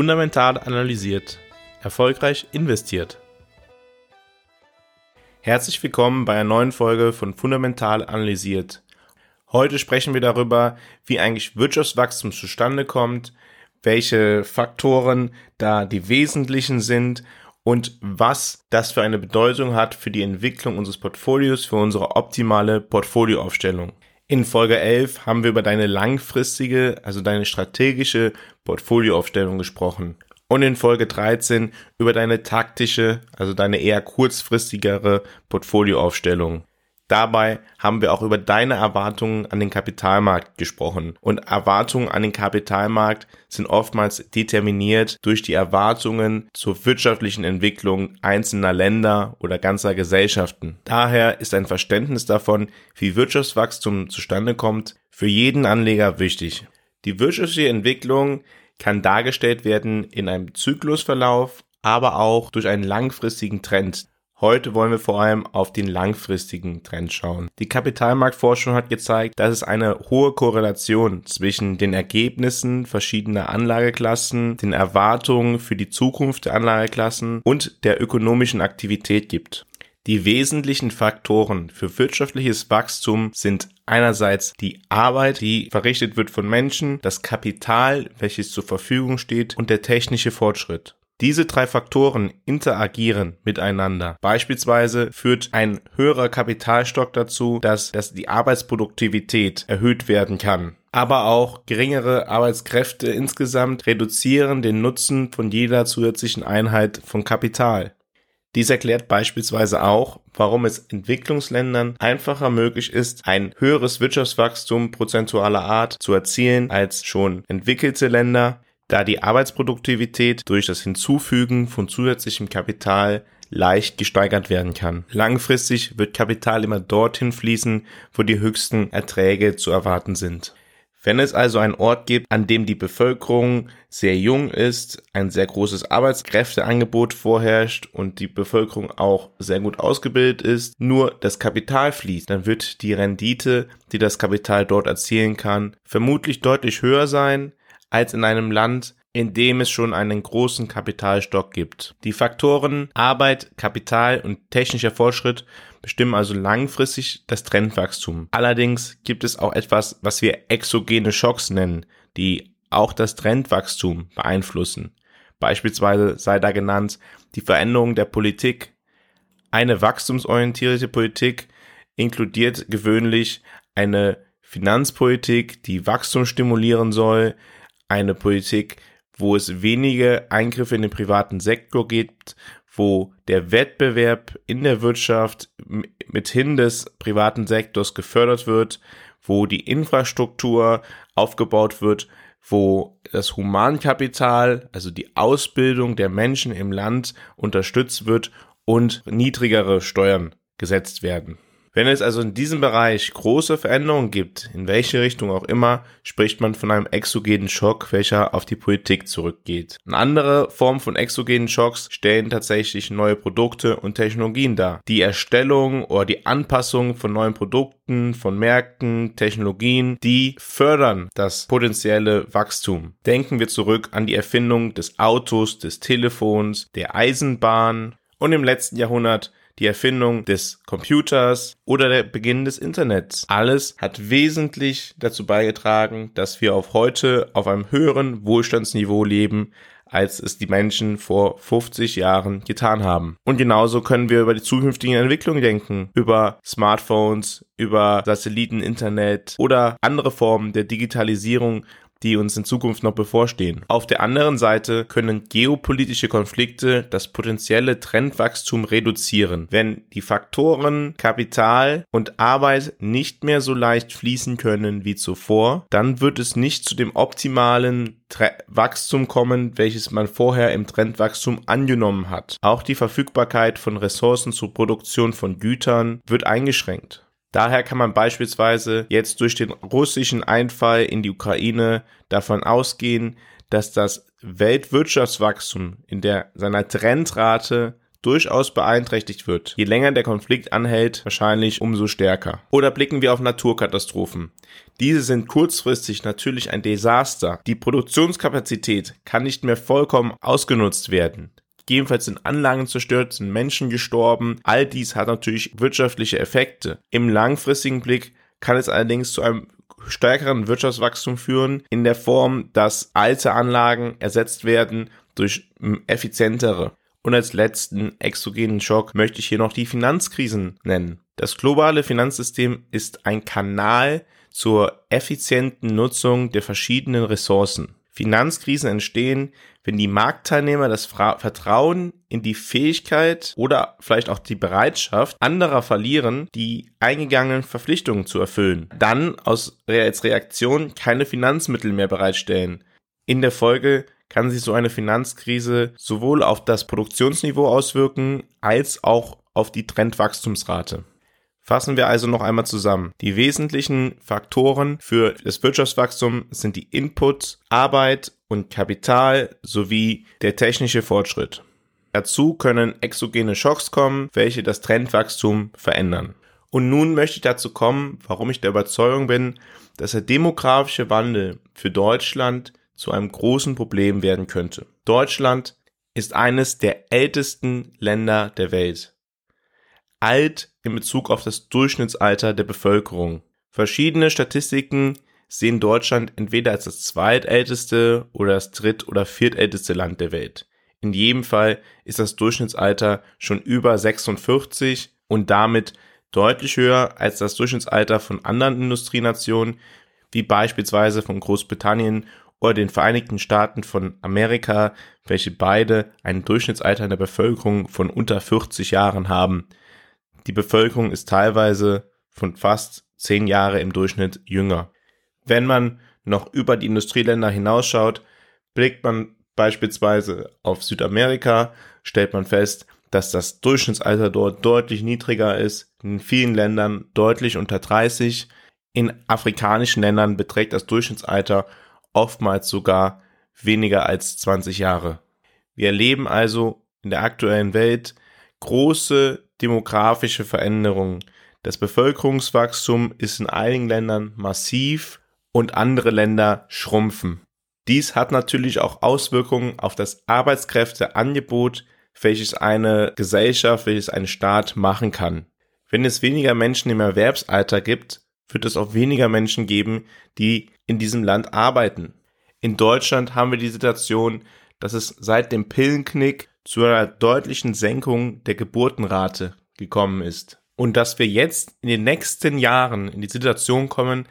Fundamental analysiert. Erfolgreich investiert. Herzlich willkommen bei einer neuen Folge von Fundamental analysiert. Heute sprechen wir darüber, wie eigentlich Wirtschaftswachstum zustande kommt, welche Faktoren da die wesentlichen sind und was das für eine Bedeutung hat für die Entwicklung unseres Portfolios, für unsere optimale Portfolioaufstellung. In Folge 11 haben wir über deine langfristige, also deine strategische Portfolioaufstellung gesprochen. Und in Folge 13 über deine taktische, also deine eher kurzfristigere Portfolioaufstellung. Dabei haben wir auch über deine Erwartungen an den Kapitalmarkt gesprochen. Und Erwartungen an den Kapitalmarkt sind oftmals determiniert durch die Erwartungen zur wirtschaftlichen Entwicklung einzelner Länder oder ganzer Gesellschaften. Daher ist ein Verständnis davon, wie Wirtschaftswachstum zustande kommt, für jeden Anleger wichtig. Die wirtschaftliche Entwicklung kann dargestellt werden in einem Zyklusverlauf, aber auch durch einen langfristigen Trend. Heute wollen wir vor allem auf den langfristigen Trend schauen. Die Kapitalmarktforschung hat gezeigt, dass es eine hohe Korrelation zwischen den Ergebnissen verschiedener Anlageklassen, den Erwartungen für die Zukunft der Anlageklassen und der ökonomischen Aktivität gibt. Die wesentlichen Faktoren für wirtschaftliches Wachstum sind einerseits die Arbeit, die verrichtet wird von Menschen, das Kapital, welches zur Verfügung steht und der technische Fortschritt. Diese drei Faktoren interagieren miteinander. Beispielsweise führt ein höherer Kapitalstock dazu, dass, dass die Arbeitsproduktivität erhöht werden kann. Aber auch geringere Arbeitskräfte insgesamt reduzieren den Nutzen von jeder zusätzlichen Einheit von Kapital. Dies erklärt beispielsweise auch, warum es Entwicklungsländern einfacher möglich ist, ein höheres Wirtschaftswachstum prozentualer Art zu erzielen als schon entwickelte Länder, da die Arbeitsproduktivität durch das Hinzufügen von zusätzlichem Kapital leicht gesteigert werden kann. Langfristig wird Kapital immer dorthin fließen, wo die höchsten Erträge zu erwarten sind. Wenn es also einen Ort gibt, an dem die Bevölkerung sehr jung ist, ein sehr großes Arbeitskräfteangebot vorherrscht und die Bevölkerung auch sehr gut ausgebildet ist, nur das Kapital fließt, dann wird die Rendite, die das Kapital dort erzielen kann, vermutlich deutlich höher sein, als in einem Land, in dem es schon einen großen Kapitalstock gibt. Die Faktoren Arbeit, Kapital und technischer Fortschritt bestimmen also langfristig das Trendwachstum. Allerdings gibt es auch etwas, was wir exogene Schocks nennen, die auch das Trendwachstum beeinflussen. Beispielsweise sei da genannt die Veränderung der Politik. Eine wachstumsorientierte Politik inkludiert gewöhnlich eine Finanzpolitik, die Wachstum stimulieren soll, eine Politik, wo es wenige Eingriffe in den privaten Sektor gibt, wo der Wettbewerb in der Wirtschaft mithin des privaten Sektors gefördert wird, wo die Infrastruktur aufgebaut wird, wo das Humankapital, also die Ausbildung der Menschen im Land unterstützt wird und niedrigere Steuern gesetzt werden. Wenn es also in diesem Bereich große Veränderungen gibt, in welche Richtung auch immer, spricht man von einem exogenen Schock, welcher auf die Politik zurückgeht. Eine andere Form von exogenen Schocks stellen tatsächlich neue Produkte und Technologien dar. Die Erstellung oder die Anpassung von neuen Produkten, von Märkten, Technologien, die fördern das potenzielle Wachstum. Denken wir zurück an die Erfindung des Autos, des Telefons, der Eisenbahn und im letzten Jahrhundert die Erfindung des Computers oder der Beginn des Internets. Alles hat wesentlich dazu beigetragen, dass wir auf heute auf einem höheren Wohlstandsniveau leben, als es die Menschen vor 50 Jahren getan haben. Und genauso können wir über die zukünftigen Entwicklungen denken, über Smartphones, über Satelliteninternet oder andere Formen der Digitalisierung, die uns in Zukunft noch bevorstehen. Auf der anderen Seite können geopolitische Konflikte das potenzielle Trendwachstum reduzieren. Wenn die Faktoren Kapital und Arbeit nicht mehr so leicht fließen können wie zuvor, dann wird es nicht zu dem optimalen Tre Wachstum kommen, welches man vorher im Trendwachstum angenommen hat. Auch die Verfügbarkeit von Ressourcen zur Produktion von Gütern wird eingeschränkt. Daher kann man beispielsweise jetzt durch den russischen Einfall in die Ukraine davon ausgehen, dass das Weltwirtschaftswachstum in der seiner Trendrate durchaus beeinträchtigt wird. Je länger der Konflikt anhält, wahrscheinlich umso stärker. Oder blicken wir auf Naturkatastrophen. Diese sind kurzfristig natürlich ein Desaster. Die Produktionskapazität kann nicht mehr vollkommen ausgenutzt werden. Gegebenenfalls sind Anlagen zerstört, sind Menschen gestorben. All dies hat natürlich wirtschaftliche Effekte. Im langfristigen Blick kann es allerdings zu einem stärkeren Wirtschaftswachstum führen, in der Form, dass alte Anlagen ersetzt werden durch effizientere. Und als letzten exogenen Schock möchte ich hier noch die Finanzkrisen nennen. Das globale Finanzsystem ist ein Kanal zur effizienten Nutzung der verschiedenen Ressourcen. Finanzkrisen entstehen, wenn die Marktteilnehmer das Vertrauen in die Fähigkeit oder vielleicht auch die Bereitschaft anderer verlieren, die eingegangenen Verpflichtungen zu erfüllen, dann aus, als Reaktion keine Finanzmittel mehr bereitstellen. In der Folge kann sich so eine Finanzkrise sowohl auf das Produktionsniveau auswirken als auch auf die Trendwachstumsrate. Fassen wir also noch einmal zusammen. Die wesentlichen Faktoren für das Wirtschaftswachstum sind die Inputs, Arbeit und Kapital sowie der technische Fortschritt. Dazu können exogene Schocks kommen, welche das Trendwachstum verändern. Und nun möchte ich dazu kommen, warum ich der Überzeugung bin, dass der demografische Wandel für Deutschland zu einem großen Problem werden könnte. Deutschland ist eines der ältesten Länder der Welt alt in Bezug auf das Durchschnittsalter der Bevölkerung. Verschiedene Statistiken sehen Deutschland entweder als das zweitälteste oder das dritt- oder viertälteste Land der Welt. In jedem Fall ist das Durchschnittsalter schon über 46 und damit deutlich höher als das Durchschnittsalter von anderen Industrienationen, wie beispielsweise von Großbritannien oder den Vereinigten Staaten von Amerika, welche beide ein Durchschnittsalter in der Bevölkerung von unter 40 Jahren haben. Die Bevölkerung ist teilweise von fast zehn Jahre im Durchschnitt jünger. Wenn man noch über die Industrieländer hinausschaut, blickt man beispielsweise auf Südamerika, stellt man fest, dass das Durchschnittsalter dort deutlich niedriger ist, in vielen Ländern deutlich unter 30. In afrikanischen Ländern beträgt das Durchschnittsalter oftmals sogar weniger als 20 Jahre. Wir erleben also in der aktuellen Welt große demografische Veränderungen. Das Bevölkerungswachstum ist in einigen Ländern massiv und andere Länder schrumpfen. Dies hat natürlich auch Auswirkungen auf das Arbeitskräfteangebot, welches eine Gesellschaft, welches ein Staat machen kann. Wenn es weniger Menschen im Erwerbsalter gibt, wird es auch weniger Menschen geben, die in diesem Land arbeiten. In Deutschland haben wir die Situation, dass es seit dem Pillenknick zu einer deutlichen Senkung der Geburtenrate gekommen ist. Und dass wir jetzt in den nächsten Jahren in die Situation kommen,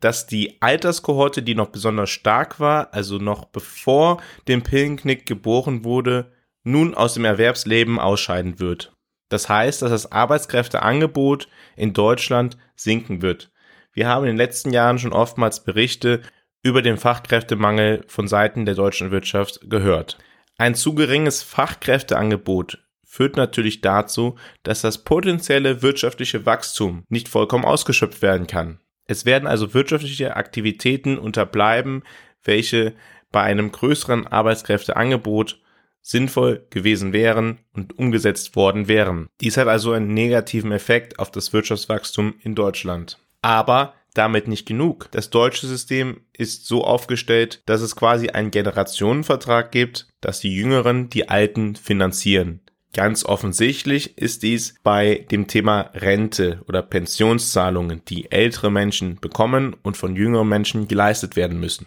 dass die Alterskohorte, die noch besonders stark war, also noch bevor dem Pillenknick geboren wurde, nun aus dem Erwerbsleben ausscheiden wird. Das heißt, dass das Arbeitskräfteangebot in Deutschland sinken wird. Wir haben in den letzten Jahren schon oftmals Berichte über den Fachkräftemangel von Seiten der deutschen Wirtschaft gehört. Ein zu geringes Fachkräfteangebot führt natürlich dazu, dass das potenzielle wirtschaftliche Wachstum nicht vollkommen ausgeschöpft werden kann. Es werden also wirtschaftliche Aktivitäten unterbleiben, welche bei einem größeren Arbeitskräfteangebot sinnvoll gewesen wären und umgesetzt worden wären. Dies hat also einen negativen Effekt auf das Wirtschaftswachstum in Deutschland. Aber damit nicht genug. Das deutsche System ist so aufgestellt, dass es quasi einen Generationenvertrag gibt, dass die Jüngeren die Alten finanzieren. Ganz offensichtlich ist dies bei dem Thema Rente oder Pensionszahlungen, die ältere Menschen bekommen und von jüngeren Menschen geleistet werden müssen.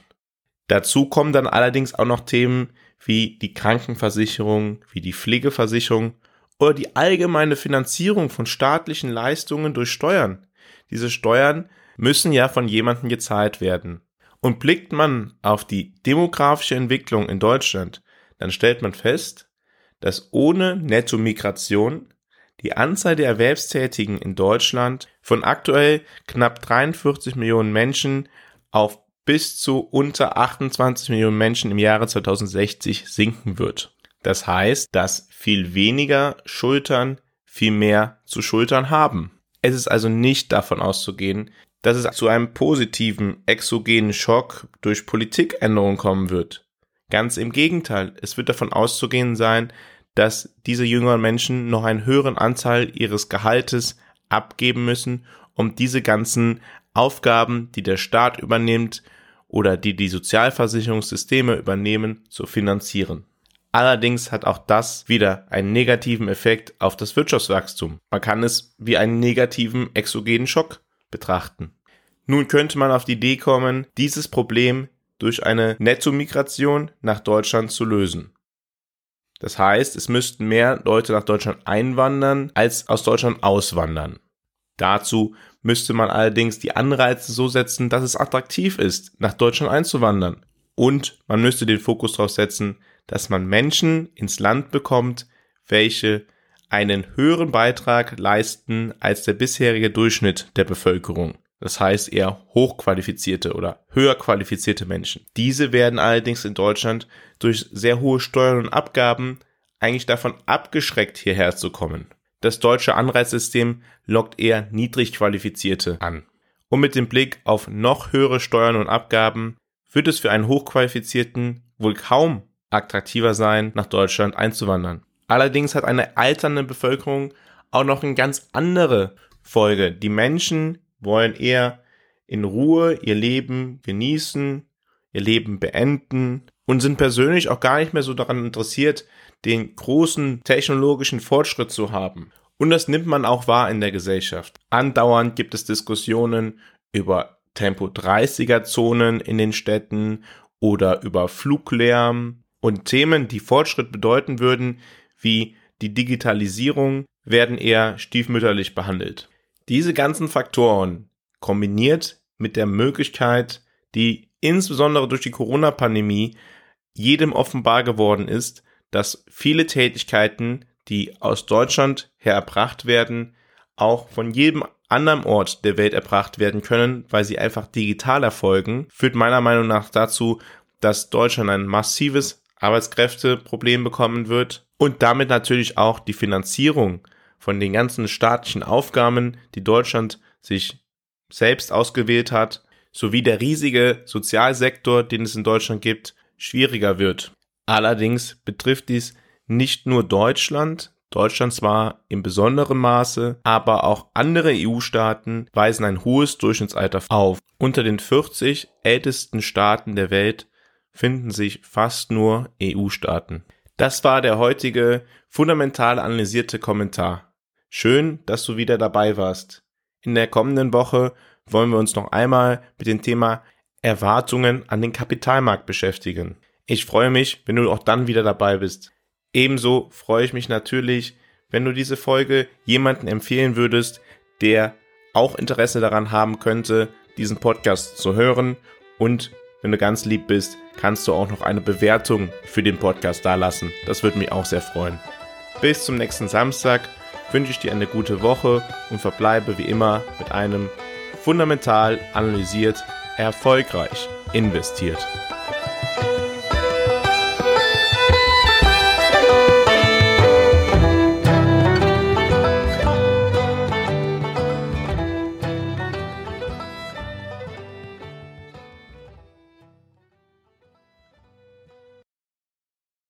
Dazu kommen dann allerdings auch noch Themen wie die Krankenversicherung, wie die Pflegeversicherung oder die allgemeine Finanzierung von staatlichen Leistungen durch Steuern. Diese Steuern müssen ja von jemandem gezahlt werden. Und blickt man auf die demografische Entwicklung in Deutschland, dann stellt man fest, dass ohne Netto-Migration die Anzahl der Erwerbstätigen in Deutschland von aktuell knapp 43 Millionen Menschen auf bis zu unter 28 Millionen Menschen im Jahre 2060 sinken wird. Das heißt, dass viel weniger Schultern viel mehr zu schultern haben. Es ist also nicht davon auszugehen, dass es zu einem positiven exogenen Schock durch Politikänderungen kommen wird. Ganz im Gegenteil, es wird davon auszugehen sein, dass diese jüngeren Menschen noch einen höheren Anteil ihres Gehaltes abgeben müssen, um diese ganzen Aufgaben, die der Staat übernimmt oder die die Sozialversicherungssysteme übernehmen, zu finanzieren. Allerdings hat auch das wieder einen negativen Effekt auf das Wirtschaftswachstum. Man kann es wie einen negativen exogenen Schock betrachten. Nun könnte man auf die Idee kommen, dieses Problem durch eine Nettomigration nach Deutschland zu lösen. Das heißt, es müssten mehr Leute nach Deutschland einwandern, als aus Deutschland auswandern. Dazu müsste man allerdings die Anreize so setzen, dass es attraktiv ist, nach Deutschland einzuwandern. Und man müsste den Fokus darauf setzen, dass man Menschen ins Land bekommt, welche einen höheren Beitrag leisten als der bisherige Durchschnitt der Bevölkerung. Das heißt eher hochqualifizierte oder höher qualifizierte Menschen. Diese werden allerdings in Deutschland durch sehr hohe Steuern und Abgaben eigentlich davon abgeschreckt, hierher zu kommen. Das deutsche Anreizsystem lockt eher niedrig qualifizierte an. Und mit dem Blick auf noch höhere Steuern und Abgaben wird es für einen Hochqualifizierten wohl kaum attraktiver sein, nach Deutschland einzuwandern. Allerdings hat eine alternde Bevölkerung auch noch eine ganz andere Folge. Die Menschen wollen eher in Ruhe ihr Leben genießen, ihr Leben beenden und sind persönlich auch gar nicht mehr so daran interessiert, den großen technologischen Fortschritt zu haben. Und das nimmt man auch wahr in der Gesellschaft. Andauernd gibt es Diskussionen über Tempo 30er Zonen in den Städten oder über Fluglärm und Themen, die Fortschritt bedeuten würden, wie die Digitalisierung, werden eher stiefmütterlich behandelt. Diese ganzen Faktoren kombiniert mit der Möglichkeit, die insbesondere durch die Corona-Pandemie jedem offenbar geworden ist, dass viele Tätigkeiten, die aus Deutschland her erbracht werden, auch von jedem anderen Ort der Welt erbracht werden können, weil sie einfach digital erfolgen, führt meiner Meinung nach dazu, dass Deutschland ein massives Arbeitskräfteproblem bekommen wird und damit natürlich auch die Finanzierung von den ganzen staatlichen Aufgaben, die Deutschland sich selbst ausgewählt hat, sowie der riesige Sozialsektor, den es in Deutschland gibt, schwieriger wird. Allerdings betrifft dies nicht nur Deutschland, Deutschland zwar in besonderem Maße, aber auch andere EU-Staaten weisen ein hohes Durchschnittsalter auf. Unter den 40 ältesten Staaten der Welt finden sich fast nur EU-Staaten. Das war der heutige fundamental analysierte Kommentar. Schön, dass du wieder dabei warst. In der kommenden Woche wollen wir uns noch einmal mit dem Thema Erwartungen an den Kapitalmarkt beschäftigen. Ich freue mich, wenn du auch dann wieder dabei bist. Ebenso freue ich mich natürlich, wenn du diese Folge jemanden empfehlen würdest, der auch Interesse daran haben könnte, diesen Podcast zu hören. Und wenn du ganz lieb bist, kannst du auch noch eine Bewertung für den Podcast dalassen. Das würde mich auch sehr freuen. Bis zum nächsten Samstag wünsche ich dir eine gute Woche und verbleibe wie immer mit einem fundamental analysiert, erfolgreich investiert.